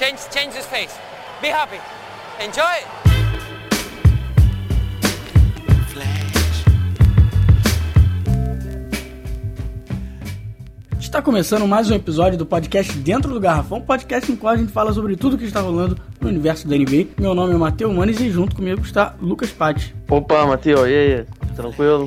Change, change his face. Be happy. Enjoy. Está começando mais um episódio do podcast Dentro do Garrafão, podcast no qual a gente fala sobre tudo que está rolando no universo da NBA. Meu nome é Matheus Manes e junto comigo está Lucas Patti. Opa, Matheus, e aí? Tranquilo?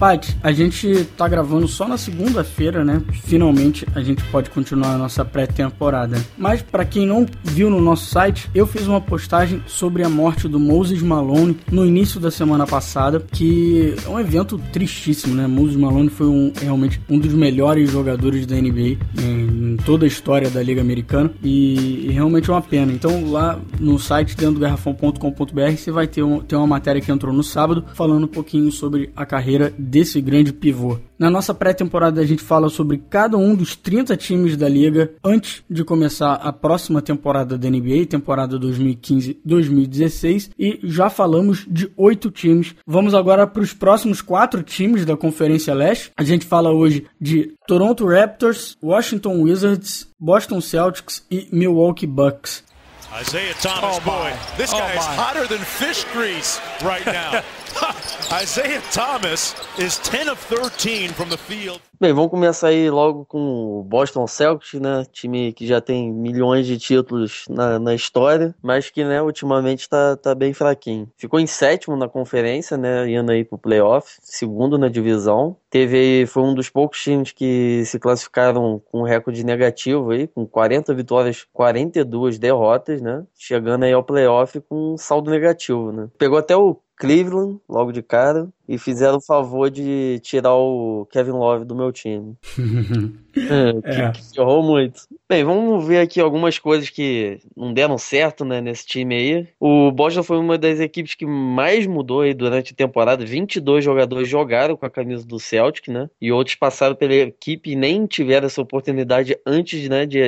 Paty, a gente tá gravando só na segunda-feira, né? Finalmente a gente pode continuar a nossa pré-temporada. Mas para quem não viu no nosso site, eu fiz uma postagem sobre a morte do Moses Malone no início da semana passada, que é um evento tristíssimo, né? Moses Malone foi um, realmente um dos melhores jogadores da NBA em, em toda a história da Liga Americana e, e, realmente é uma pena. Então lá no site dentro do garrafão.com.br você vai ter, um, ter uma matéria que entrou no sábado falando um pouquinho sobre a carreira desse grande pivô. Na nossa pré-temporada a gente fala sobre cada um dos 30 times da liga antes de começar a próxima temporada da NBA, temporada 2015-2016, e já falamos de oito times. Vamos agora para os próximos quatro times da Conferência Leste. A gente fala hoje de Toronto Raptors, Washington Wizards, Boston Celtics e Milwaukee Bucks. Isaiah Thomas, oh boy, this oh, guy oh is hotter than fish grease right now. Isaiah Thomas is 10 of 13 from the field. Bem, vamos começar aí logo com o Boston Celtics, né? Time que já tem milhões de títulos na, na história, mas que, né, ultimamente tá, tá bem fraquinho. Ficou em sétimo na conferência, né? Indo aí pro playoff, segundo na divisão. Teve, foi um dos poucos times que se classificaram com recorde negativo aí, com 40 vitórias, 42 derrotas, né? Chegando aí ao playoff com saldo negativo, né? Pegou até o Cleveland logo de cara e fizeram o favor de tirar o Kevin Love do meu time. é, é. Que, que errou muito. Bem, vamos ver aqui algumas coisas que não deram certo né, nesse time aí. O Boston foi uma das equipes que mais mudou aí durante a temporada. 22 jogadores jogaram com a camisa do Celtic, né? E outros passaram pela equipe e nem tiveram essa oportunidade antes né, de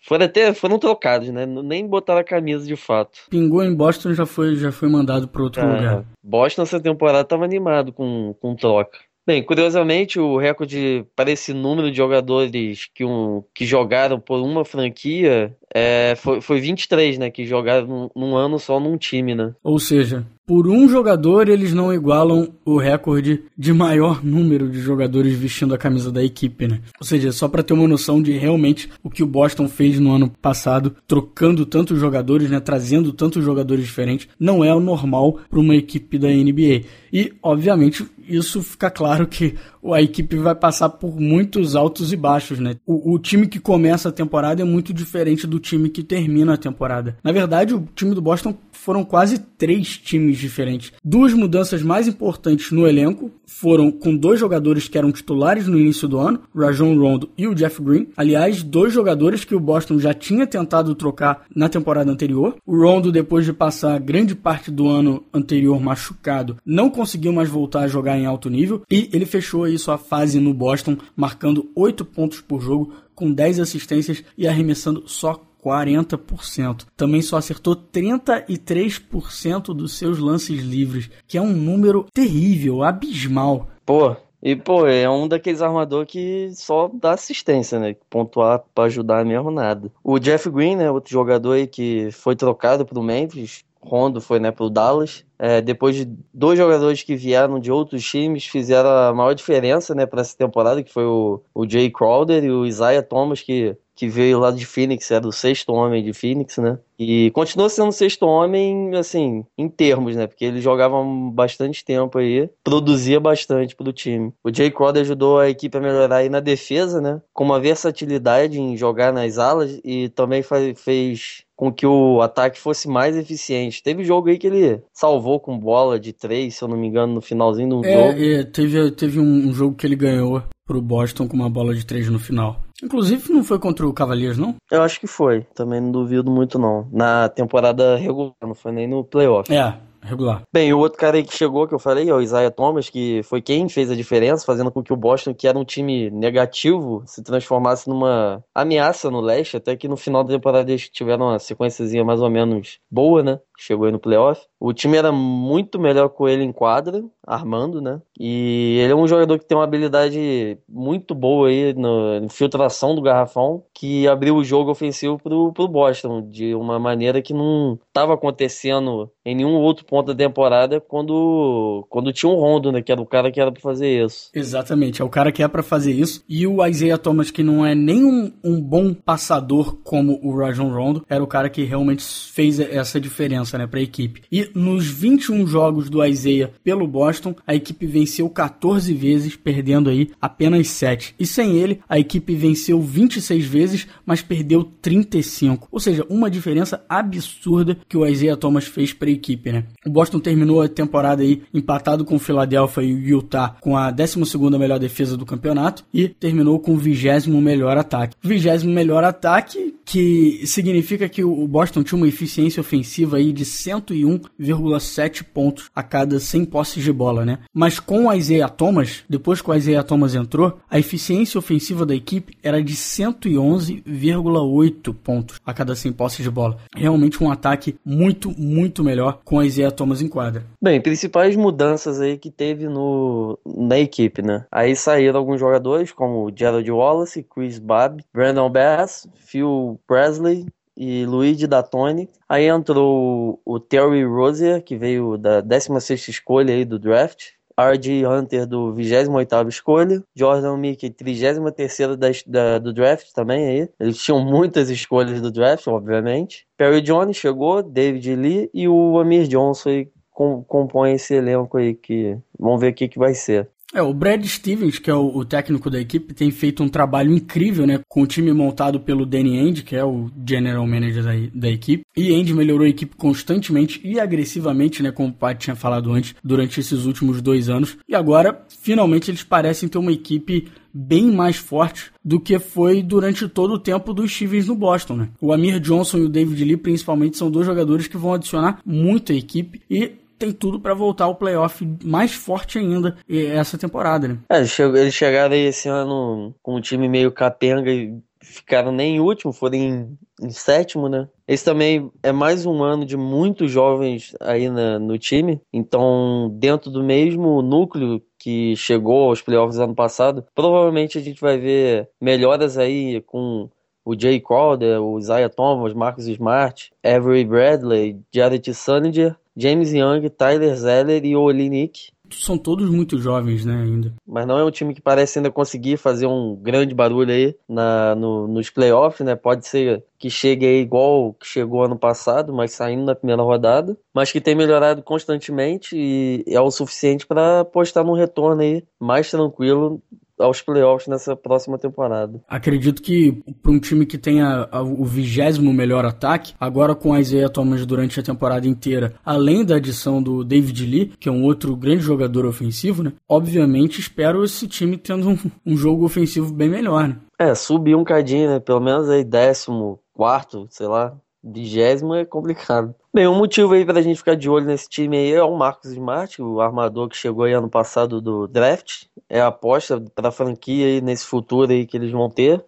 foram até foram trocados, né? Nem botaram a camisa de fato. Pingou em Boston já foi já foi mandado para outro ah, lugar. Boston essa temporada estava animado com, com troca. Bem, curiosamente, o recorde para esse número de jogadores que, um, que jogaram por uma franquia é, foi, foi 23, né? Que jogaram num, num, ano só num time, né? Ou seja, por um jogador eles não igualam o recorde de maior número de jogadores vestindo a camisa da equipe, né? Ou seja, só para ter uma noção de realmente o que o Boston fez no ano passado, trocando tantos jogadores, né? Trazendo tantos jogadores diferentes, não é o normal para uma equipe da NBA. E, obviamente, isso fica claro que a equipe vai passar por muitos altos e baixos, né? O, o, time que começa a temporada é muito diferente do time que termina a temporada. Na verdade, o time do Boston foram quase três times diferentes. Duas mudanças mais importantes no elenco foram com dois jogadores que eram titulares no início do ano, Rajon Rondo e o Jeff Green. Aliás, dois jogadores que o Boston já tinha tentado trocar na temporada anterior. O Rondo, depois de passar grande parte do ano anterior machucado, não conseguiu mais voltar a jogar em alto nível e ele fechou aí sua fase no Boston, marcando 8 pontos por jogo, com 10 assistências e arremessando só 40%. Também só acertou 33% dos seus lances livres, que é um número terrível, abismal. Pô, e, pô, é um daqueles armadores que só dá assistência, né? Pontuar pra ajudar mesmo nada. O Jeff Green, né? Outro jogador aí que foi trocado pro Memphis. Rondo foi, né, pro Dallas. É, depois de dois jogadores que vieram de outros times, fizeram a maior diferença, né, para essa temporada, que foi o, o Jay Crowder e o Isaiah Thomas, que que veio lá de Phoenix, era o sexto homem de Phoenix, né? E continua sendo sexto homem, assim, em termos, né? Porque ele jogava bastante tempo aí, produzia bastante pro time. O Jay Crowder ajudou a equipe a melhorar aí na defesa, né? Com uma versatilidade em jogar nas alas e também fez com que o ataque fosse mais eficiente. Teve jogo aí que ele salvou com bola de três, se eu não me engano, no finalzinho do é, jogo. É, teve, teve um jogo que ele ganhou pro Boston com uma bola de três no final. Inclusive não foi contra o Cavaliers, não? Eu acho que foi. Também não duvido muito, não. Na temporada regular, não foi nem no playoff. É, regular. Bem, o outro cara aí que chegou, que eu falei, é o Isaiah Thomas, que foi quem fez a diferença, fazendo com que o Boston, que era um time negativo, se transformasse numa ameaça no leste, até que no final da temporada eles tiveram uma sequenciazinha mais ou menos boa, né? chegou aí no playoff. O time era muito melhor com ele em quadra, armando, né? E ele é um jogador que tem uma habilidade muito boa aí na infiltração do garrafão, que abriu o jogo ofensivo pro, pro Boston de uma maneira que não estava acontecendo em nenhum outro ponto da temporada quando, quando tinha um Rondo, né? Que era o cara que era pra fazer isso. Exatamente, é o cara que é para fazer isso. E o Isaiah Thomas, que não é nem um, um bom passador como o Rajon Rondo, era o cara que realmente fez essa diferença, né, pra equipe. E nos 21 jogos do Isaiah pelo Boston, a equipe venceu 14 vezes, perdendo aí apenas 7. E sem ele, a equipe venceu 26 vezes, mas perdeu 35. Ou seja, uma diferença absurda que o Isaiah Thomas fez para a equipe, né? O Boston terminou a temporada aí empatado com o Philadelphia e o Utah com a 12ª melhor defesa do campeonato e terminou com o 20 melhor ataque. 20 melhor ataque que significa que o Boston tinha uma eficiência ofensiva aí de 101,7 pontos a cada 100 posses de bola, né? Mas com o Isaiah Thomas, depois que o Isaiah Thomas entrou, a eficiência ofensiva da equipe era de 111,8 pontos a cada 100 posses de bola. Realmente um ataque muito, muito melhor com o Isaiah Thomas em quadra. Bem, principais mudanças aí que teve no, na equipe, né? Aí saíram alguns jogadores como Gerald Wallace, Chris Babb, Brandon Bass, Phil Presley, e Luigi Datone. Aí entrou o Terry Rozier, que veio da 16ª escolha aí do draft. R.J. Hunter do 28ª escolha, Jordan Mickey 33ª da, da, do draft também aí. Eles tinham muitas escolhas do draft, obviamente. Perry Jones chegou, David Lee e o Amir Johnson aí com, compõe esse elenco aí que vamos ver o que, que vai ser. É, o Brad Stevens, que é o, o, técnico da equipe, tem feito um trabalho incrível, né? Com o time montado pelo Danny End, que é o general manager da, da equipe. E End melhorou a equipe constantemente e agressivamente, né? Como o Pat tinha falado antes, durante esses últimos dois anos. E agora, finalmente, eles parecem ter uma equipe bem mais forte do que foi durante todo o tempo dos Stevens no Boston, né? O Amir Johnson e o David Lee, principalmente, são dois jogadores que vão adicionar muito a equipe e tem tudo para voltar ao playoff mais forte ainda essa temporada, né? É, eles chegaram aí esse ano com um time meio capenga e ficaram nem em último, foram em, em, sétimo, né? Esse também é mais um ano de muitos jovens aí na, no time, então dentro do mesmo núcleo que chegou aos playoffs ano passado, provavelmente a gente vai ver melhoras aí com o Jay Crowder, o Isaiah Thomas, Marcus Smart, Avery Bradley, Jared Sullinger James Young, Tyler Zeller e Olinik. São todos muito jovens, né, ainda. Mas não é um time que parece ainda conseguir fazer um grande barulho aí na, no, nos playoffs, né? Pode ser que chegue aí igual que chegou ano passado, mas saindo na primeira rodada. Mas que tem melhorado constantemente e é o suficiente para apostar num retorno aí mais tranquilo aos playoffs nessa próxima temporada. Acredito que para um time que tenha o vigésimo melhor ataque, agora com a Isaiah Thomas durante a temporada inteira, além da adição do David Lee, que é um outro grande jogador ofensivo, né? Obviamente espero esse time tendo um, um jogo ofensivo bem melhor, né? É, subir um cadinho, né? Pelo menos aí décimo quarto, sei lá, vigésimo é complicado. Bem, um motivo aí pra gente ficar de olho nesse time aí é o Marcos Smart, o armador que chegou aí ano passado do draft. É a aposta pra franquia aí nesse futuro aí que eles vão ter.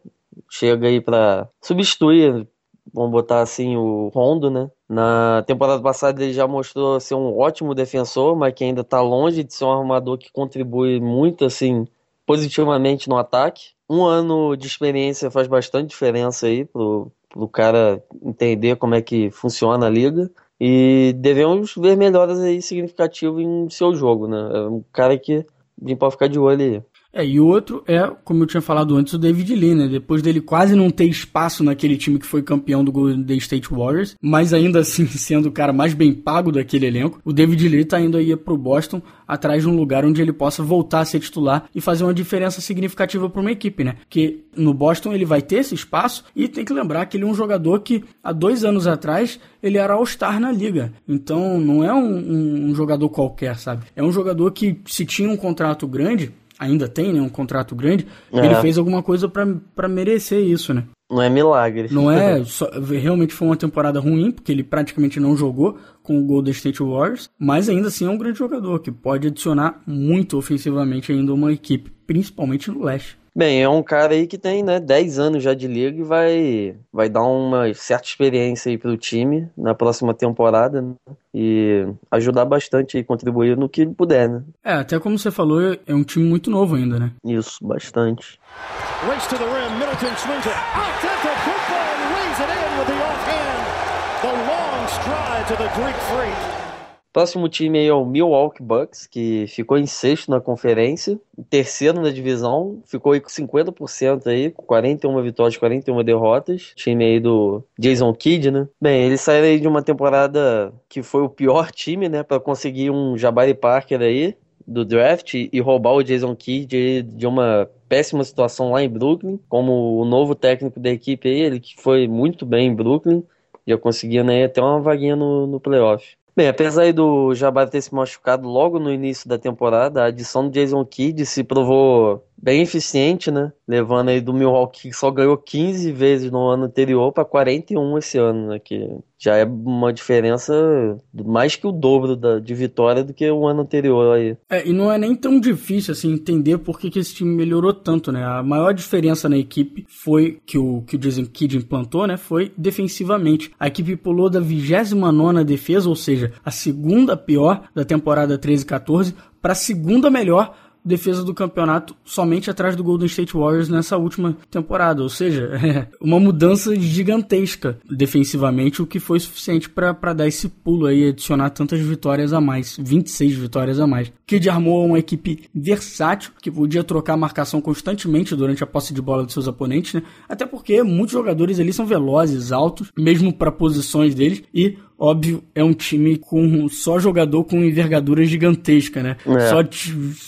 Chega aí pra substituir, vamos botar assim, o Rondo, né? Na temporada passada ele já mostrou ser um ótimo defensor, mas que ainda tá longe de ser um armador que contribui muito, assim, positivamente no ataque. Um ano de experiência faz bastante diferença aí pro, o cara entender como é que funciona a liga. E devemos ver melhoras aí significativas em seu jogo, né? É um cara que a pode ficar de olho aí. É, e outro é, como eu tinha falado antes, o David Lee, né? Depois dele quase não ter espaço naquele time que foi campeão do Golden State Warriors, mas ainda assim sendo o cara mais bem pago daquele elenco, o David Lee tá indo aí pro Boston atrás de um lugar onde ele possa voltar a ser titular e fazer uma diferença significativa para uma equipe, né? Que no Boston ele vai ter esse espaço e tem que lembrar que ele é um jogador que há dois anos atrás ele era All-Star na liga. Então não é um, um, um jogador qualquer, sabe? É um jogador que se tinha um contrato grande ainda tem, né, um contrato grande, é. ele fez alguma coisa para merecer isso, né? Não é milagre. Não é, só, realmente foi uma temporada ruim, porque ele praticamente não jogou com o Golden State Warriors, mas ainda assim é um grande jogador que pode adicionar muito ofensivamente ainda uma equipe, principalmente no leste. Bem, é um cara aí que tem, né, 10 anos já de liga e vai, vai dar uma certa experiência aí pro time na próxima temporada, né? E ajudar bastante e contribuir no que puder, né? É, até como você falou, é um time muito novo ainda, né? Isso, bastante. Race to the rim, Middleton swings it. Offensive football and lays it in with the offhand. The long stride to the Greek freak. Próximo time aí é o Milwaukee Bucks, que ficou em sexto na conferência, terceiro na divisão, ficou aí com 50% aí, com 41 vitórias, 41 derrotas. Time aí do Jason Kidd, né? Bem, eles saíram aí de uma temporada que foi o pior time, né, para conseguir um Jabari Parker aí do draft e roubar o Jason Kidd de uma péssima situação lá em Brooklyn, como o novo técnico da equipe aí, ele que foi muito bem em Brooklyn, já conseguia né, até uma vaguinha no, no playoff. Bem, apesar do Jabari ter se machucado logo no início da temporada, a adição do Jason Kidd se provou bem eficiente, né? Levando aí do Milwaukee que só ganhou 15 vezes no ano anterior para 41 esse ano, né? Que já é uma diferença mais que o dobro da, de vitória do que o ano anterior aí. É, e não é nem tão difícil assim entender por que, que esse time melhorou tanto, né? A maior diferença na equipe foi que o que o Jason Kidd implantou, né? Foi defensivamente. A equipe pulou da 29 defesa, ou seja, a segunda pior da temporada 13-14 para a segunda melhor defesa do campeonato somente atrás do Golden State Warriors nessa última temporada. Ou seja, é uma mudança gigantesca defensivamente, o que foi suficiente para dar esse pulo aí, adicionar tantas vitórias a mais, 26 vitórias a mais. Kid armou uma equipe versátil, que podia trocar a marcação constantemente durante a posse de bola de seus oponentes, né? Até porque muitos jogadores ali são velozes, altos, mesmo para posições deles, e óbvio, é um time com só jogador com envergadura gigantesca, né? É. Só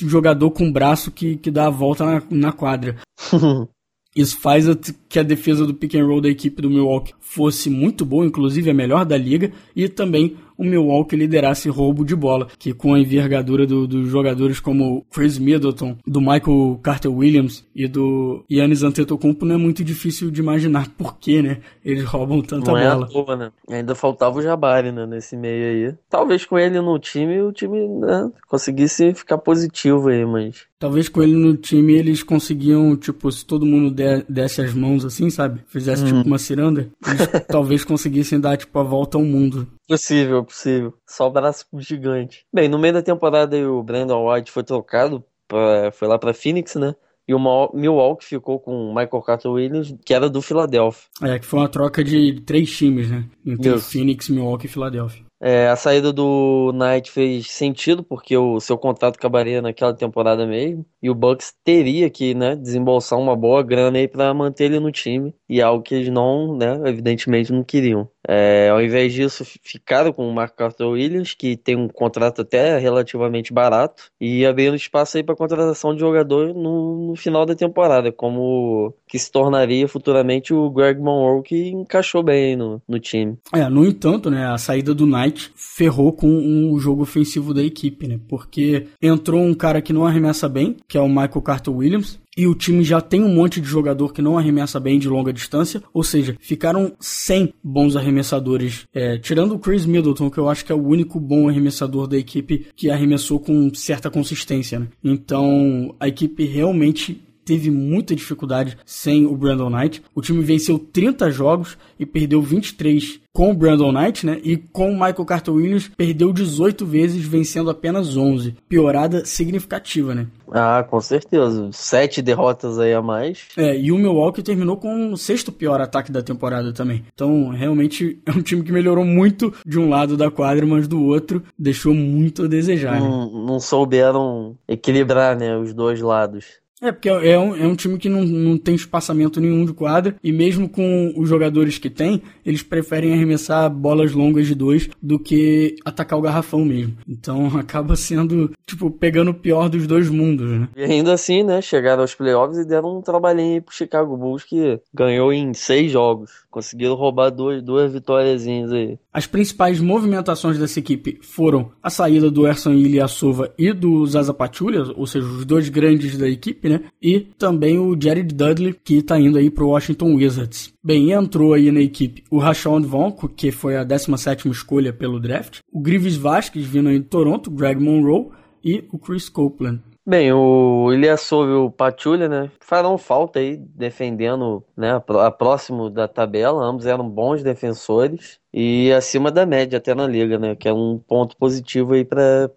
jogador com braço que, que dá a volta na, na quadra. Isso faz que a defesa do pick and roll da equipe do Milwaukee fosse muito boa, inclusive a melhor da liga, e também o Milwaukee liderasse roubo de bola, que com a envergadura dos do jogadores como Chris Middleton, do Michael Carter Williams e do Yannis Antetokounmpo não é muito difícil de imaginar por que, né, eles roubam tanta não bola. É toa, né? Ainda faltava o Jabari, né, nesse meio aí. Talvez com ele no time, o time né, conseguisse ficar positivo aí, mas... Talvez com ele no time eles conseguiam, tipo, se todo mundo desse as mãos assim, sabe? Fizesse tipo uhum. uma ciranda, eles talvez conseguissem dar, tipo, a volta ao mundo. Possível, possível. Só o braço gigante. Bem, no meio da temporada o Brandon White foi trocado, pra, foi lá pra Phoenix, né? E o Milwaukee ficou com o Michael Carter Williams, que era do Philadelphia. É, que foi uma troca de três times, né? Entre Isso. Phoenix, Milwaukee e Philadelphia. É, a saída do Knight fez sentido, porque o seu contrato acabaria naquela temporada mesmo. E o Bucks teria que né, desembolsar uma boa grana aí para manter ele no time. E algo que eles não, né, evidentemente, não queriam. É, ao invés disso, ficaram com o Mark Arthur Williams, que tem um contrato até relativamente barato, e abrindo espaço aí para contratação de jogador no, no, final da temporada, como que se tornaria futuramente o Greg Monroe, que encaixou bem no, no time. É, no entanto, né, a saída do Knight ferrou com o jogo ofensivo da equipe, né, porque entrou um cara que não arremessa bem, que é o Michael Carter Williams, e o time já tem um monte de jogador que não arremessa bem de longa distância, ou seja, ficaram sem bons arremessadores, é, tirando o Chris Middleton, que eu acho que é o único bom arremessador da equipe que arremessou com certa consistência. Né? Então a equipe realmente teve muita dificuldade sem o Brandon Knight. O time venceu 30 jogos e perdeu 23 com o Brandon Knight, né? E com o Michael Carter Williams perdeu 18 vezes, vencendo apenas 11. Piorada significativa, né? Ah, com certeza. Sete derrotas aí a mais. É, e o Milwaukee terminou com o sexto pior ataque da temporada também. Então, realmente é um time que melhorou muito de um lado da quadra, mas do outro deixou muito a desejar. Não, né? não souberam equilibrar, né, os dois lados. É, porque é um, é um time que não, não tem espaçamento nenhum de quadra, e mesmo com os jogadores que tem, eles preferem arremessar bolas longas de dois do que atacar o garrafão mesmo. Então acaba sendo, tipo, pegando o pior dos dois mundos, né? E ainda assim, né, chegaram aos playoffs e deram um trabalhinho aí pro Chicago Bulls que ganhou em seis jogos. Conseguiram roubar duas, duas vitórias aí. As principais movimentações dessa equipe foram a saída do Erson Ilyasova e do Zaza Pachulia, ou seja, os dois grandes da equipe, né? E também o Jared Dudley, que tá indo aí pro Washington Wizards. Bem, entrou aí na equipe o Rashawn Vonko, que foi a 17ª escolha pelo draft, o Grives Vasquez, vindo aí do Toronto, Greg Monroe, e o Chris Copeland. Bem, o Ilyasov e o Patulha, né, farão falta aí defendendo, né, a próximo da tabela. Ambos eram bons defensores e acima da média até na liga, né, que é um ponto positivo aí para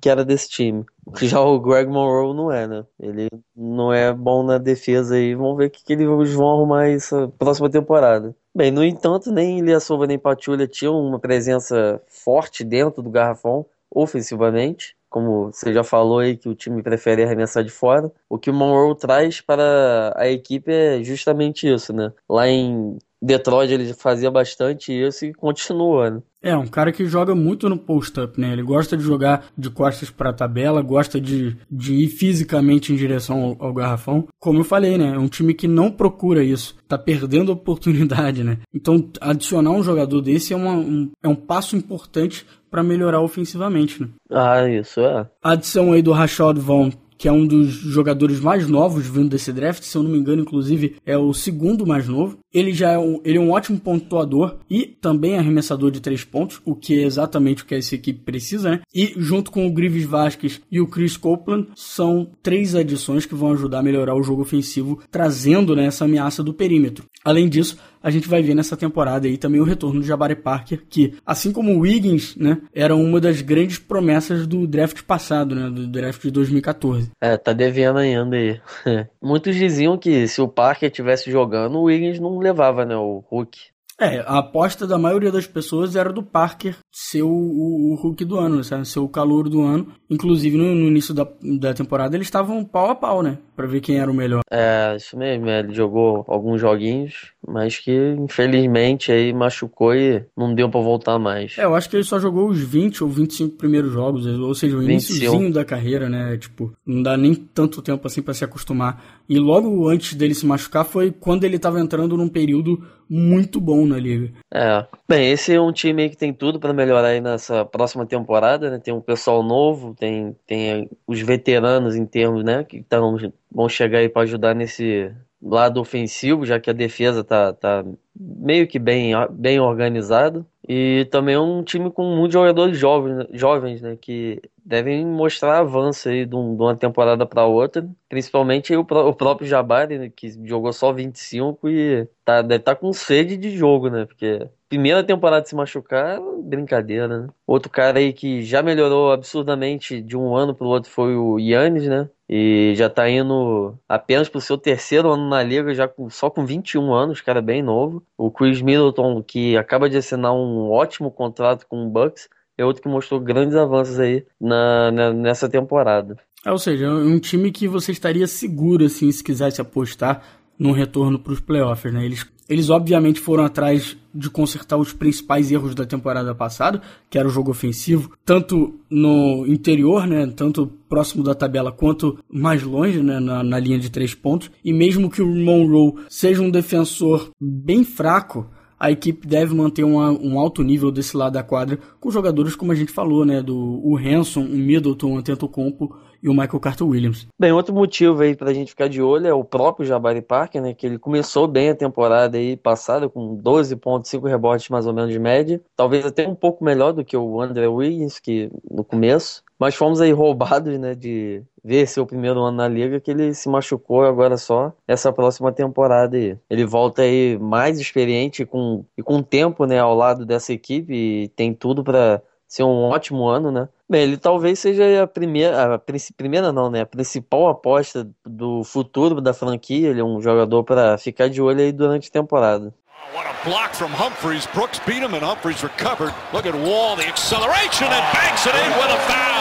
que era desse time. Já o Greg Monroe não é, né? Ele não é bom na defesa aí. Vamos ver o que, que eles vão arrumar essa próxima temporada. Bem, no entanto, nem Ilyasova nem Patulha tinham uma presença forte dentro do garrafão, ofensivamente como você já falou aí que o time prefere arremessar de fora. O que o Monroe traz para a equipe é justamente isso, né? Lá em Detroit ele fazia bastante isso e continua, né? É, um cara que joga muito no post-up, né? Ele gosta de jogar de costas para a tabela, gosta de, de ir fisicamente em direção ao, ao, garrafão. Como eu falei, né? É um time que não procura isso. Tá perdendo a oportunidade, né? Então, adicionar um jogador desse é, uma, um, é um passo importante para melhorar ofensivamente, né? Ah, isso é. A adição aí do Rashad Vaughn que é um dos jogadores mais novos vindo desse draft, se eu não me engano, inclusive é o segundo mais novo. Ele já é um, ele é um ótimo pontuador e também arremessador de três pontos, o que é exatamente o que essa equipe precisa, né? E junto com o Grives Vasquez e o Chris Copeland, são três adições que vão ajudar a melhorar o jogo ofensivo, trazendo né, essa ameaça do perímetro. Além disso, a gente vai ver nessa temporada aí também o retorno do Jabari Parker, que, assim como o Wiggins, né, era uma das grandes promessas do draft passado, né, do draft de 2014. É, tá devendo ainda aí. Muitos diziam que se o Parker tivesse jogando, o Wiggins não levava, né, o Hulk. É, a aposta da maioria das pessoas era do Parker ser o, o, o Hulk do ano, sabe? ser o calor do ano. Inclusive, no, no, início da, da temporada, eles estavam pau a pau, né? Pra ver quem era o melhor. É, isso mesmo. Ele jogou alguns joguinhos, mas que infelizmente aí machucou e não deu para voltar mais. É, eu acho que ele só jogou os 20 ou 25 primeiros jogos, ou seja, o iníciozinho da carreira, né? Tipo, não dá nem tanto tempo assim para se acostumar. E logo antes dele se machucar foi quando ele tava entrando num período muito bom na liga. É. Bem, esse é um time que tem tudo para melhorar aí nessa próxima temporada, né? Tem um pessoal novo, tem, tem os veteranos em termos, né? Que tão, vão chegar aí para ajudar nesse lado ofensivo, já que a defesa tá, tá meio que bem, bem organizado. E também é um time com muitos jogadores jovens, jovens né, que devem mostrar avanço aí de, uma temporada para outra. Principalmente o, próprio Jabari, né, que jogou só 25 e tá, deve estar tá com sede de jogo, né? Porque primeira temporada se machucar, brincadeira, né? Outro cara aí que já melhorou absurdamente de um ano pro outro foi o Yannis, né? E já tá indo apenas pro seu terceiro ano na liga, já com, só com 21 anos, cara bem novo. O Chris Middleton, que acaba de assinar um ótimo contrato com o Bucks, é outro que mostrou grandes avanços aí na, na nessa temporada. É, ou seja, é um time que você estaria seguro, assim, se quisesse apostar num retorno para os playoffs, né? Eles, eles obviamente foram atrás de consertar os principais erros da temporada passada, que era o jogo ofensivo, tanto no interior, né, tanto próximo da tabela quanto mais longe, né, na, na linha de três pontos. E mesmo que o Monroe seja um defensor bem fraco, a equipe deve manter uma, um alto nível desse lado da quadra, com jogadores como a gente falou, né, do o Hanson, o Middleton, o Antetokounmpo e o Michael Carter Williams. Bem, outro motivo aí pra gente ficar de olho é o próprio Jabari Parker, né, que ele começou bem a temporada aí passada com 12.5 rebotes mais ou menos de média, talvez até um pouco melhor do que o André Wiggins, que no começo, mas fomos aí roubados, né, de ver seu primeiro ano na liga, que ele se machucou agora só essa próxima temporada aí. Ele volta aí mais experiente com, e com tempo, né, ao lado dessa equipe e tem tudo para ser um ótimo ano, né? Bem, ele talvez seja a primeira, a primeira não, né? A principal aposta do futuro da franquia. Ele é um jogador para ficar de olho aí durante a temporada. What a block from Humphreys. Brooks beat him and Humphreys recovered. Look at Wall, the acceleration and banks it in with a foul.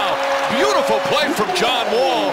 Beautiful play from John Wall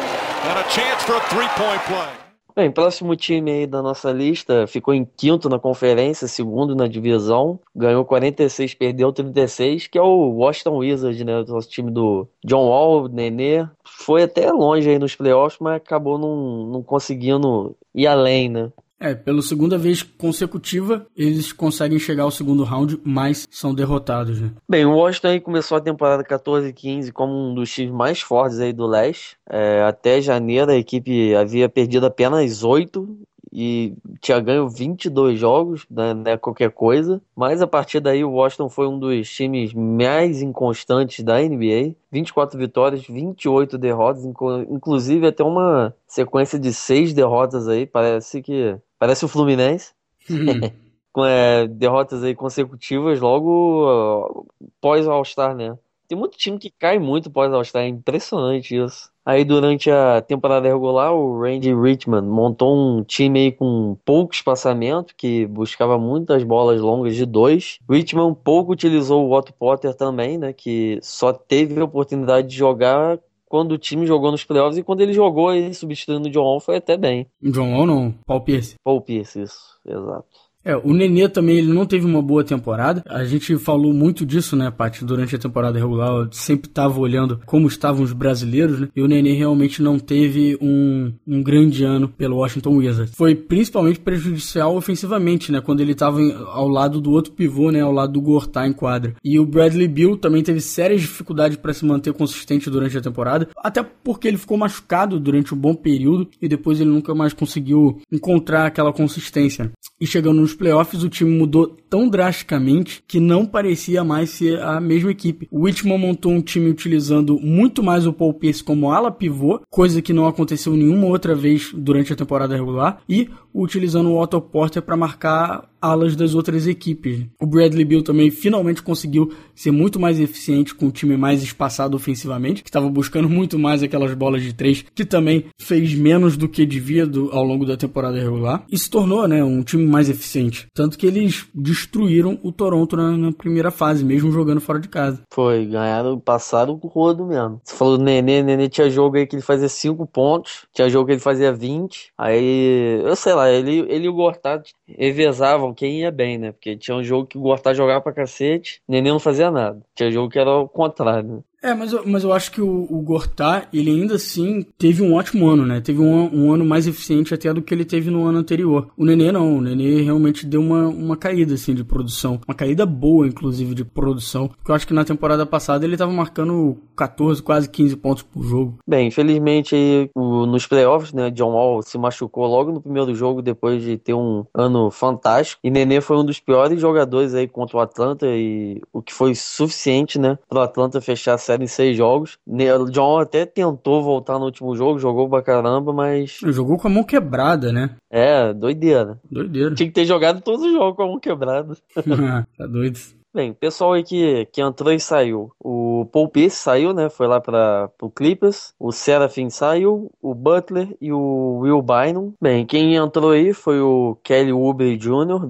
and a chance for a three-point play. Bem, próximo time aí da nossa lista ficou em quinto na conferência, segundo na divisão, ganhou 46, perdeu 36, que é o Washington Wizards, né? O nosso time do John Wall, Nenê. Foi até longe aí nos playoffs, mas acabou não, não conseguindo ir além, né? É, pela segunda vez consecutiva, eles conseguem chegar ao segundo round, mas são derrotados, né? Bem, o Washington aí começou a temporada 14-15 como um dos times mais fortes aí do leste. É, até janeiro a equipe havia perdido apenas oito e tinha ganho 22 jogos, né, né, qualquer coisa, mas a partir daí o Washington foi um dos times mais inconstantes da NBA, 24 vitórias, 28 derrotas, inclusive até uma sequência de seis derrotas aí, parece que parece o Fluminense. com é, derrotas aí consecutivas logo uh, pós All-Star, né? Tem muito time que cai muito pós All-Star, é impressionante isso. Aí durante a temporada regular, o Randy Richmond montou um time aí com pouco espaçamento, que buscava muitas bolas longas de dois. Richmond pouco utilizou o Otto Potter também, né? Que só teve a oportunidade de jogar quando o time jogou nos playoffs e quando ele jogou aí substituindo o John Wall foi até bem. John Wall não, Paul Pierce. Paul Pierce, isso, exato. É, o Nenê também ele não teve uma boa temporada. A gente falou muito disso, né, Paty, durante a temporada regular. Eu sempre estava olhando como estavam os brasileiros, né? E o Nenê realmente não teve um, um grande ano pelo Washington Wizards. Foi principalmente prejudicial ofensivamente, né? Quando ele estava ao lado do outro pivô, né? Ao lado do Gortá em quadra. E o Bradley Bill também teve sérias dificuldades para se manter consistente durante a temporada. Até porque ele ficou machucado durante um bom período e depois ele nunca mais conseguiu encontrar aquela consistência. E chegando nos playoffs o time mudou tão drasticamente que não parecia mais ser a mesma equipe. O Richmond montou um time utilizando muito mais o Paul Pierce como ala pivô, coisa que não aconteceu nenhuma outra vez durante a temporada regular, e utilizando o Otto Porter para marcar alas das outras equipes. O Bradley Bill também finalmente conseguiu ser muito mais eficiente com o time mais espaçado ofensivamente, que estava buscando muito mais aquelas bolas de três, que também fez menos do que devia do, ao longo da temporada regular, e se tornou né, um time mais eficiente. Tanto que eles destruíram o Toronto na, na primeira fase, mesmo jogando fora de casa. Foi, ganharam, passaram o rodo mesmo. Você falou do Nenê, Nenê tinha jogo aí que ele fazia 5 pontos, tinha jogo que ele fazia 20, aí, eu sei lá, ele, ele e o Gortat revezavam quem ia bem, né? Porque tinha um jogo que o Gortat jogava pra cacete, Nenê não fazia nada. Tinha jogo que era o contrário, né? É, mas eu, mas eu acho que o, o Gortá, ele ainda assim teve um ótimo ano, né? Teve um, um, ano mais eficiente até do que ele teve no ano anterior. O Nenê não, o Nenê realmente deu uma, uma caída, assim, de produção. Uma caída boa, inclusive, de produção. Porque eu acho que na temporada passada ele tava marcando 14, quase 15 pontos por jogo. Bem, infelizmente nos playoffs, né, John Wall se machucou logo no primeiro jogo depois de ter um ano fantástico. E Nenê foi um dos piores jogadores aí contra o Atlanta e o que foi suficiente, né, pro Atlanta fechar série em seis jogos. O John até tentou voltar no último jogo, jogou pra caramba, mas. Jogou com a mão quebrada, né? É, doideira. Doideira. Tinha que ter jogado todos os jogos com a mão quebrada. tá doido. Bem, pessoal aí que, que entrou e saiu. O Paul Pierce saiu, né? Foi lá para o Clippers. O Serafin saiu. O Butler e o Will Bynum. Bem, quem entrou aí foi o Kelly Oubre Jr.,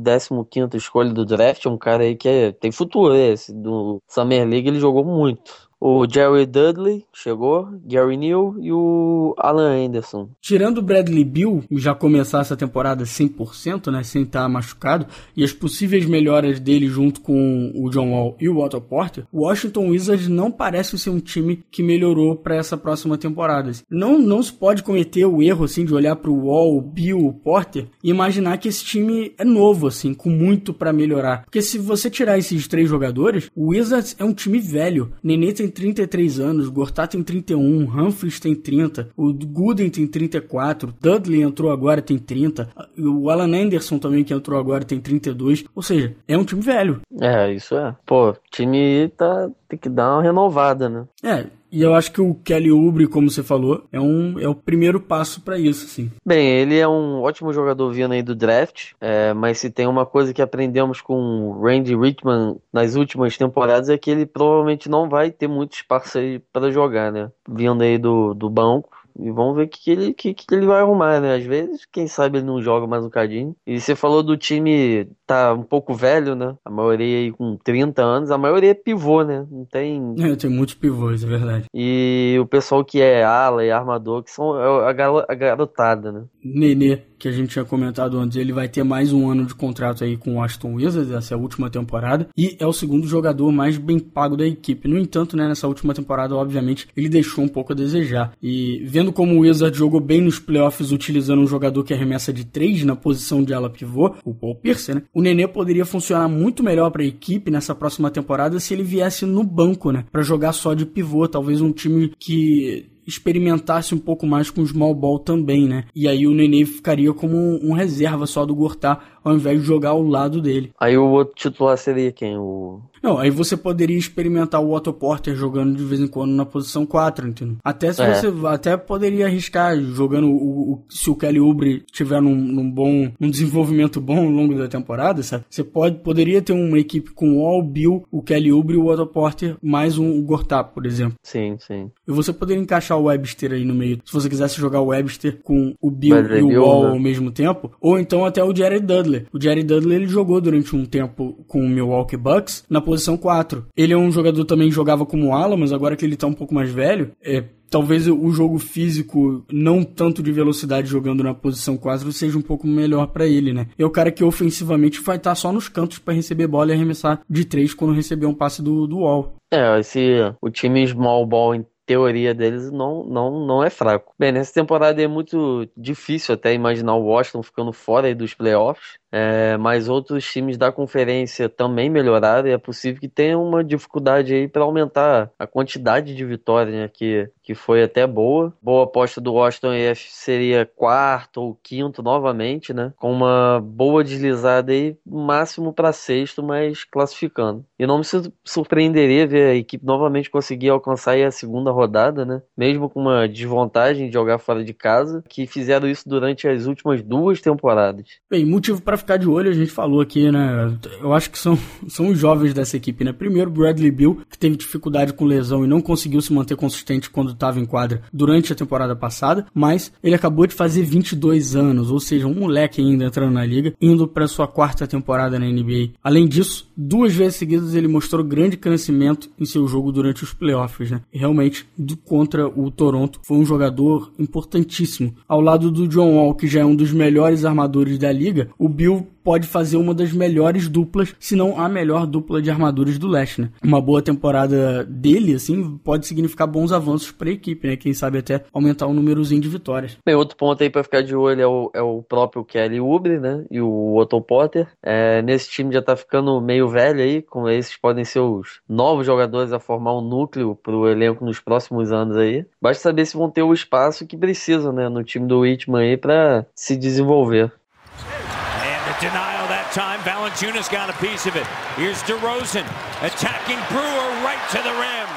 15 escolha do draft. Um cara aí que é, tem futuro esse. Do Summer League ele jogou muito o Jerry Dudley chegou, Gary Neal e o Alan Anderson. Tirando o Bradley Bill já começar essa temporada 100%, né, sem estar machucado, e as possíveis melhoras dele junto com o John Wall e o Otto Porter, o Washington Wizards não parece ser um time que melhorou para essa próxima temporada. Não, não se pode cometer o erro assim de olhar para o Wall, Bill, o Porter e imaginar que esse time é novo assim, com muito para melhorar. Porque se você tirar esses três jogadores, o Wizards é um time velho. Nenê tem tem 33 anos, Gortat tem 31, Humphries tem 30, o Gooden tem 34, Dudley entrou agora tem 30, o Alan Anderson também que entrou agora tem 32, ou seja, é um time velho. É, isso é. Pô, o time tá tem que dar uma renovada, né? É, e eu acho que o Kelly Oubre, como você falou, é, um, é o primeiro passo para isso, assim. Bem, ele é um ótimo jogador vindo aí do draft, é, mas se tem uma coisa que aprendemos com o Randy Richman nas últimas temporadas é que ele provavelmente não vai ter muito espaço aí para jogar, né? Vindo aí do, do banco. E vamos ver o que, que, ele, que, que ele vai arrumar, né? Às vezes, quem sabe ele não joga mais um cadinho. E você falou do time tá um pouco velho, né? A maioria aí com 30 anos. A maioria é pivô, né? Não tem. É, tem muitos pivôs, é verdade. E o pessoal que é ala e armador, que são é a garotada, né? Nenê que a gente tinha comentado antes, ele vai ter mais um ano de contrato aí com o Aston Wizards, essa é a última temporada, e é o segundo jogador mais bem pago da equipe. No entanto, né, nessa última temporada, obviamente, ele deixou um pouco a desejar. E vendo como o Wizards jogou bem nos playoffs utilizando um jogador que arremessa de 3 na posição de ala pivô, o Paul Pierce, né? O Nenê poderia funcionar muito melhor para a equipe nessa próxima temporada se ele viesse no banco, né, para jogar só de pivô, talvez um time que experimentasse um pouco mais com o small ball também, né? E aí o Nenê ficaria como um reserva só do Gortá, ao invés de jogar ao lado dele. Aí o outro titular seria quem? O não, aí você poderia experimentar o Otto Porter jogando de vez em quando na posição 4, entendeu? Até se é. você até poderia arriscar jogando o, o se o Kelly Oubre tiver num, num, bom um desenvolvimento bom ao longo da temporada, sabe? Você pode poderia ter uma equipe com o All Bill, o Kelly Oubre e o Otto Porter mais um o Gortap, por exemplo. Sim, sim. E você poderia encaixar o Webster aí no meio, se você quisesse jogar o Webster com o Bill e o Wall né? ao mesmo tempo, ou então até o Jared Dudley. O Jared Dudley ele jogou durante um tempo com o Milwaukee Bucks na posição 4. Ele é um jogador também que jogava como ala, mas agora que ele tá um pouco mais velho, é, talvez o jogo físico, não tanto de velocidade jogando na posição 4, seja um pouco melhor para ele, né? É o cara que ofensivamente vai estar tá só nos cantos para receber bola e arremessar de 3 quando receber um passe do, do wall. É, esse, o time small ball teoria deles não, não, não é fraco. Bem, nessa temporada é muito difícil até imaginar o Washington ficando fora dos playoffs. É, mas outros times da conferência também melhoraram e é possível que tenha uma dificuldade aí para aumentar a quantidade de vitórias, né, que, que foi até boa. Boa aposta do Washington EF seria quarto ou quinto novamente, né, com uma boa deslizada aí, máximo para sexto, mas classificando. E não me surpreenderia ver a equipe novamente conseguir alcançar a segunda rodada, né, mesmo com uma desvantagem de jogar fora de casa, que fizeram isso durante as últimas duas temporadas. Bem, motivo para ficar de olho, a gente falou aqui, né? Eu acho que são, são os jovens dessa equipe, né? Primeiro, Bradley Bill, que teve dificuldade com lesão e não conseguiu se manter consistente quando estava em quadra durante a temporada passada, mas ele acabou de fazer 22 anos, ou seja, um moleque ainda entrando na liga, indo para sua quarta temporada na NBA. Além disso, duas vezes seguidas ele mostrou grande crescimento em seu jogo durante os playoffs, né? E realmente, do, contra o Toronto, foi um jogador importantíssimo. Ao lado do John Wall, que já é um dos melhores armadores da liga, o Bill Bill pode fazer uma das melhores duplas, se não a melhor dupla de armaduras do leste, né? Uma boa temporada dele, assim, pode significar bons avanços para a equipe, né? Quem sabe até aumentar o númerozinho de vitórias. Bem, outro ponto aí para ficar de olho é o, é o próprio Kelly Oubre, né? E o Otto Potter. É, nesse time já tá ficando meio velho aí, com esses podem ser os novos jogadores a formar um núcleo pro elenco nos próximos anos aí. Basta saber se vão ter o espaço que precisam, né? No time do Whitman aí para se desenvolver. Denial that time. Valanciunas got a piece of it. Here's DeRozan attacking Brewer right to the rim.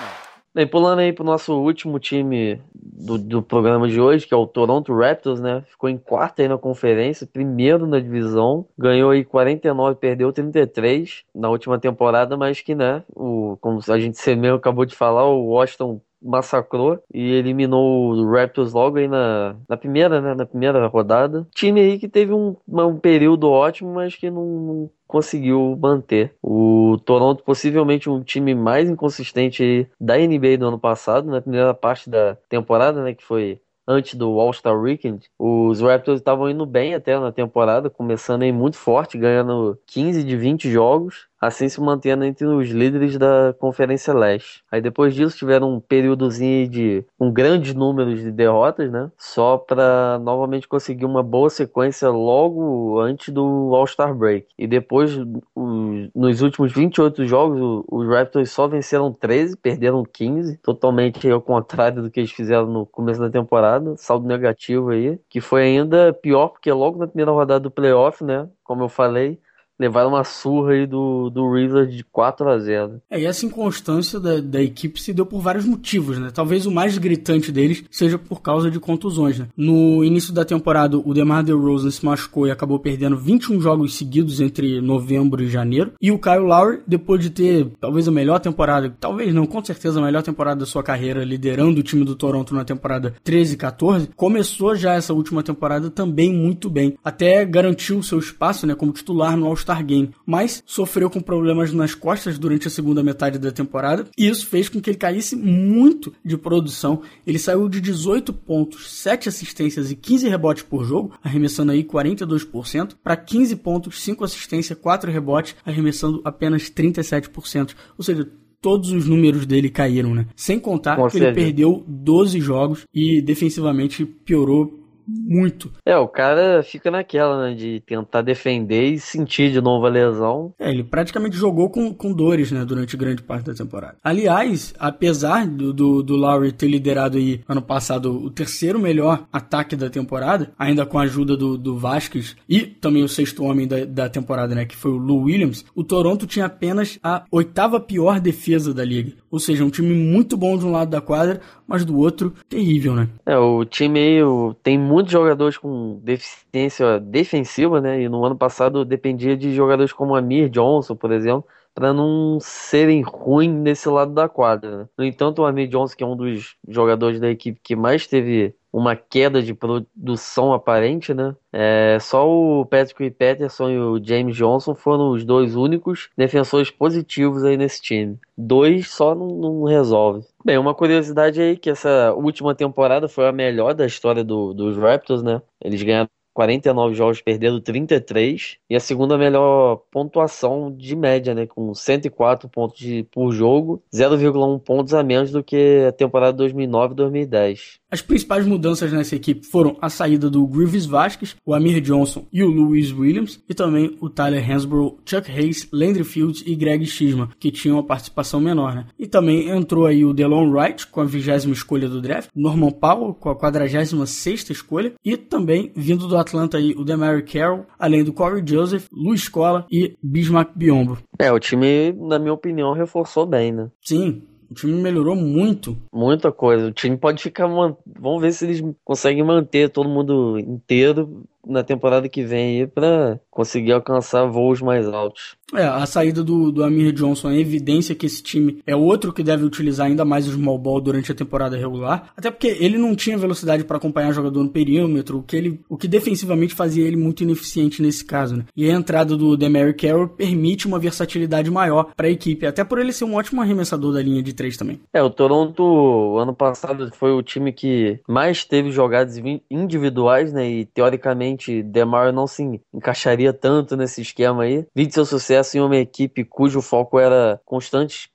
Bem, pulando aí pro nosso último time do, do programa de hoje, que é o Toronto Raptors, né? Ficou em quarto aí na conferência, primeiro na divisão, ganhou aí 49, perdeu 33 na última temporada, mas que, né, o, como a gente mesmo acabou de falar, o Washington massacrou e eliminou o Raptors logo aí na, na primeira, né, na primeira rodada. Time aí que teve um, um período ótimo, mas que não, não conseguiu manter. O Toronto, possivelmente um time mais inconsistente da NBA do ano passado, na primeira parte da temporada, né, que foi antes do All-Star Weekend, os Raptors estavam indo bem até na temporada, começando aí muito forte, ganhando 15 de 20 jogos assim se mantendo entre os líderes da Conferência Leste. Aí depois disso tiveram um períodozinho de um grande número de derrotas, né? Só para novamente conseguir uma boa sequência logo antes do All-Star Break. E depois, os, nos últimos 28 jogos, os Raptors só venceram 13, perderam 15, totalmente ao contrário do que eles fizeram no começo da temporada, saldo negativo aí, que foi ainda pior porque logo na primeira rodada do playoff, né? Como eu falei, levaram uma surra aí do, do Wizards de 4 a 0. É, e essa inconstância da, da equipe se deu por vários motivos, né? Talvez o mais gritante deles seja por causa de contusões, né? No início da temporada, o DeMar DeRozan se machucou e acabou perdendo 21 jogos seguidos entre novembro e janeiro. E o Kyle Lowry, depois de ter talvez a melhor temporada, talvez não, com certeza a melhor temporada da sua carreira, liderando o time do Toronto na temporada 13 e 14, começou já essa última temporada também muito bem. Até garantiu seu espaço, né, como titular no All-Star All-Star Game, mas sofreu com problemas nas costas durante a segunda metade da temporada, e isso fez com que ele caísse muito de produção. Ele saiu de 18 pontos, 7 assistências e 15 rebotes por jogo, arremessando aí 42%, para 15 pontos, 5 assistências, 4 rebotes, arremessando apenas 37%. Ou seja, todos os números dele caíram, né? Sem contar que certeza. ele perdeu 12 jogos e defensivamente piorou muito. É, o cara fica naquela, né, de tentar defender e sentir de novo a lesão. É, ele praticamente jogou com, com dores, né, durante grande parte da temporada. Aliás, apesar do, do, do Lowry ter liderado aí ano passado o terceiro melhor ataque da temporada, ainda com a ajuda do, do Vasquez e também o sexto homem da, da temporada, né, que foi o Lou Williams, o Toronto tinha apenas a oitava pior defesa da liga. Ou seja, um time muito bom de um lado da quadra, mas do outro, terrível, né? É, o time aí tem muitos jogadores com deficiência defensiva, né? E no ano passado dependia de jogadores como Amir Johnson, por exemplo, para não serem ruins nesse lado da quadra. Né? No entanto, o Amir Johnson, que é um dos jogadores da equipe que mais teve uma queda de produção aparente, né? É, só o Patrick Peterson e o James Johnson foram os dois únicos defensores positivos aí nesse time. Dois só não, não resolve. Bem, uma curiosidade aí que essa última temporada foi a melhor da história do, dos Raptors, né? Eles ganharam 49 jogos, perdendo 33. E a segunda melhor pontuação de média, né? Com 104 pontos de, por jogo, 0,1 pontos a menos do que a temporada 2009-2010. As principais mudanças nessa equipe foram a saída do Grievous Vasquez, o Amir Johnson e o Louis Williams, e também o Tyler Hansbrough, Chuck Hayes, Landry Fields e Greg Schisma, que tinham uma participação menor. Né? E também entrou aí o Delon Wright com a vigésima escolha do draft, Norman Powell com a 46 sexta escolha, e também vindo do Atlanta aí o Demary Carroll, além do Corey Joseph, Luiz Scola e Bismarck Biombo. É, o time, na minha opinião, reforçou bem, né? Sim, o time melhorou muito. Muita coisa. O time pode ficar. Vamos ver se eles conseguem manter todo mundo inteiro na temporada que vem aí para conseguir alcançar voos mais altos. É, a saída do, do Amir Johnson é evidência que esse time é outro que deve utilizar ainda mais o small ball durante a temporada regular, até porque ele não tinha velocidade para acompanhar o jogador no perímetro, o que, ele, o que defensivamente fazia ele muito ineficiente nesse caso. Né? E a entrada do Demary Carroll permite uma versatilidade maior para a equipe, até por ele ser um ótimo arremessador da linha de três também. É, o Toronto ano passado foi o time que mais teve jogadas individuais, né? E teoricamente Demar não se encaixaria tanto nesse esquema aí. Vide seu sucesso em uma equipe cujo foco era constantes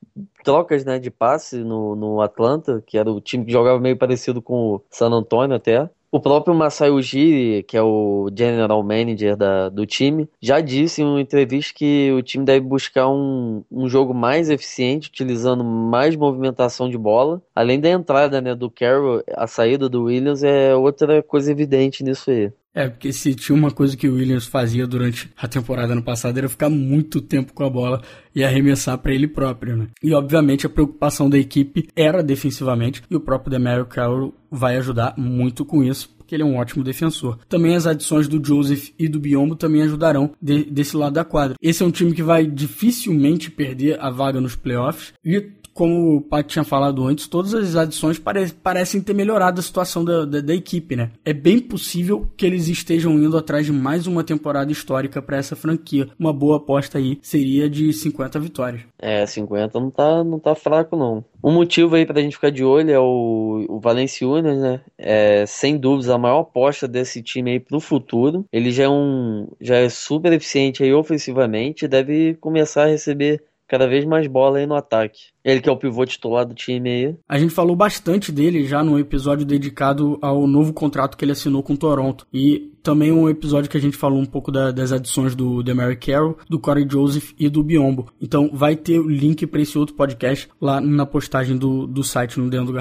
trocas né, de passe no, no Atlanta, que era o time que jogava meio parecido com o San Antonio até. O próprio Masai Ujiri, que é o general manager da, do time, já disse em uma entrevista que o time deve buscar um, um jogo mais eficiente, utilizando mais movimentação de bola. Além da entrada né, do Carroll, a saída do Williams é outra coisa evidente nisso aí. É, porque se tinha uma coisa que o Williams fazia durante a temporada ano passado era ficar muito tempo com a bola e arremessar para ele próprio, né? E obviamente a preocupação da equipe era defensivamente e o próprio Demario Carroll vai ajudar muito com isso porque ele é um ótimo defensor. Também as adições do Joseph e do Biombo também ajudarão de, desse lado da quadra. Esse é um time que vai dificilmente perder a vaga nos playoffs e como o Pai tinha falado antes, todas as adições pare parecem ter melhorado a situação da, da, da, equipe, né? É bem possível que eles estejam indo atrás de mais uma temporada histórica para essa franquia. Uma boa aposta aí seria de 50 vitórias. É, 50 não tá, não tá fraco, não. Um motivo aí pra gente ficar de olho é o, o Valenciunas, né? É, sem dúvidas, a maior aposta desse time aí pro futuro. Ele já é um já é super eficiente aí ofensivamente, deve começar a receber cada vez mais bola aí no ataque. Ele que é o pivô titular do time aí. A gente falou bastante dele já no episódio dedicado ao novo contrato que ele assinou com Toronto. E também um episódio que a gente falou um pouco da, das adições do Demary Carroll, do Corey Joseph e do Biombo. Então vai ter o link para esse outro podcast lá na postagem do, do site no dentro.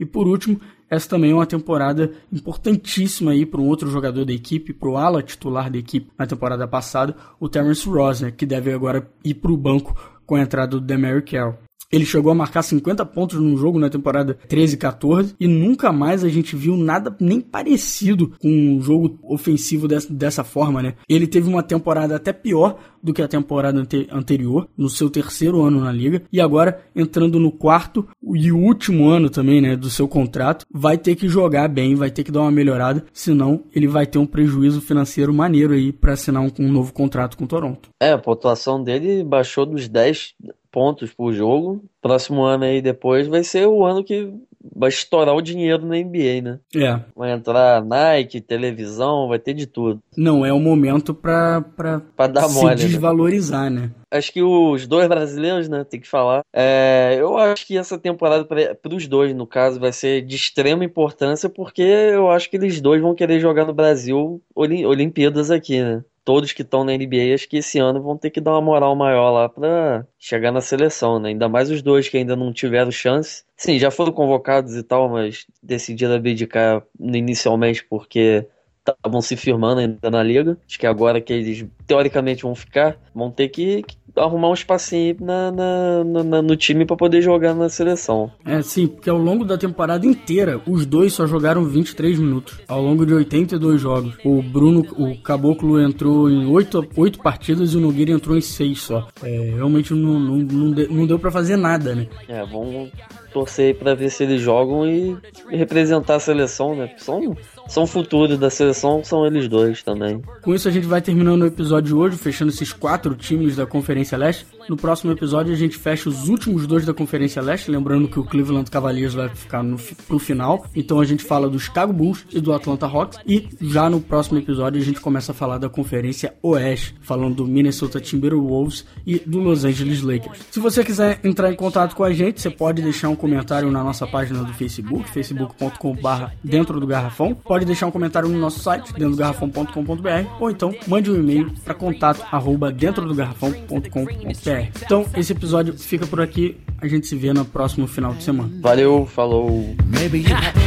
E por último, essa também é uma temporada importantíssima aí para um outro jogador da equipe, para o ala titular da equipe na temporada passada, o Terence Ross, né, que deve agora ir para o banco com a entrada do Demary Carroll. Ele chegou a marcar 50 pontos num jogo na temporada 13 e 14 e nunca mais a gente viu nada nem parecido com um jogo ofensivo dessa, dessa forma, né? Ele teve uma temporada até pior do que a temporada ante anterior, no seu terceiro ano na liga, e agora entrando no quarto e último ano também, né, do seu contrato, vai ter que jogar bem, vai ter que dar uma melhorada, senão ele vai ter um prejuízo financeiro maneiro aí para assinar um, um novo contrato com o Toronto. É, a pontuação dele baixou dos 10 pontos por jogo. Próximo ano aí depois vai ser o ano que vai estourar o dinheiro na NBA, né? É. Vai entrar Nike, televisão, vai ter de tudo. Não é o momento pra, pra, pra dar se mole, desvalorizar, né? né? Acho que os dois brasileiros, né, tem que falar. É, eu acho que essa temporada para os dois, no caso, vai ser de extrema importância, porque eu acho que eles dois vão querer jogar no Brasil Olimpíadas aqui, né? Todos que estão na NBA, acho que esse ano vão ter que dar uma moral maior lá para chegar na seleção, né? Ainda mais os dois que ainda não tiveram chance. Sim, já foram convocados e tal, mas decidiram abdicar inicialmente porque estavam se firmando ainda na liga. Acho que agora que eles teoricamente vão ficar, vão ter que, arrumar um espacinho na, na, na no time para poder jogar na seleção. É, sim, porque ao longo da temporada inteira, os dois só jogaram 23 minutos, ao longo de 82 jogos. O Bruno, o Caboclo entrou em 8, 8 partidas e o Nogueira entrou em 6 só. É, realmente não, não, não, deu, não deu para fazer nada, né? É, vamos torcer para ver se eles jogam e representar a seleção, né? São são futuros da seleção, são eles dois também. Com isso a gente vai terminando o episódio de hoje, fechando esses quatro times da Conferência Leste. No próximo episódio a gente fecha os últimos dois da Conferência Leste, lembrando que o Cleveland Cavaliers vai ficar no pro final. Então a gente fala do Chicago Bulls e do Atlanta Hawks e já no próximo episódio a gente começa a falar da Conferência Oeste, falando do Minnesota Timberwolves e do Los Angeles Lakers. Se você quiser entrar em contato com a gente, você pode deixar um comentário na nossa página do Facebook, facebook.com/barra dentro do garrafão. Pode deixar um comentário no nosso site, dentro do garrafão.com.br, ou então mande um e-mail para contato arroba dentro do garrafão.com.br. Então, esse episódio fica por aqui. A gente se vê no próximo final de semana. Valeu, falou. Maybe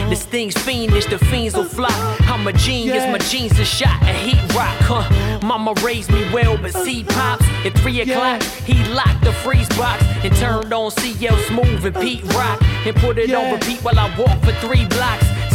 this thing's fiendish, the fiends will fly. I'm a genius, my jeans are shot a heat rock. Huh? Mama raised me well, but see pops at three o'clock. He locked the freeze box and turned on CL Smooth and Pete Rock and put it on repeat while I walk for three blocks.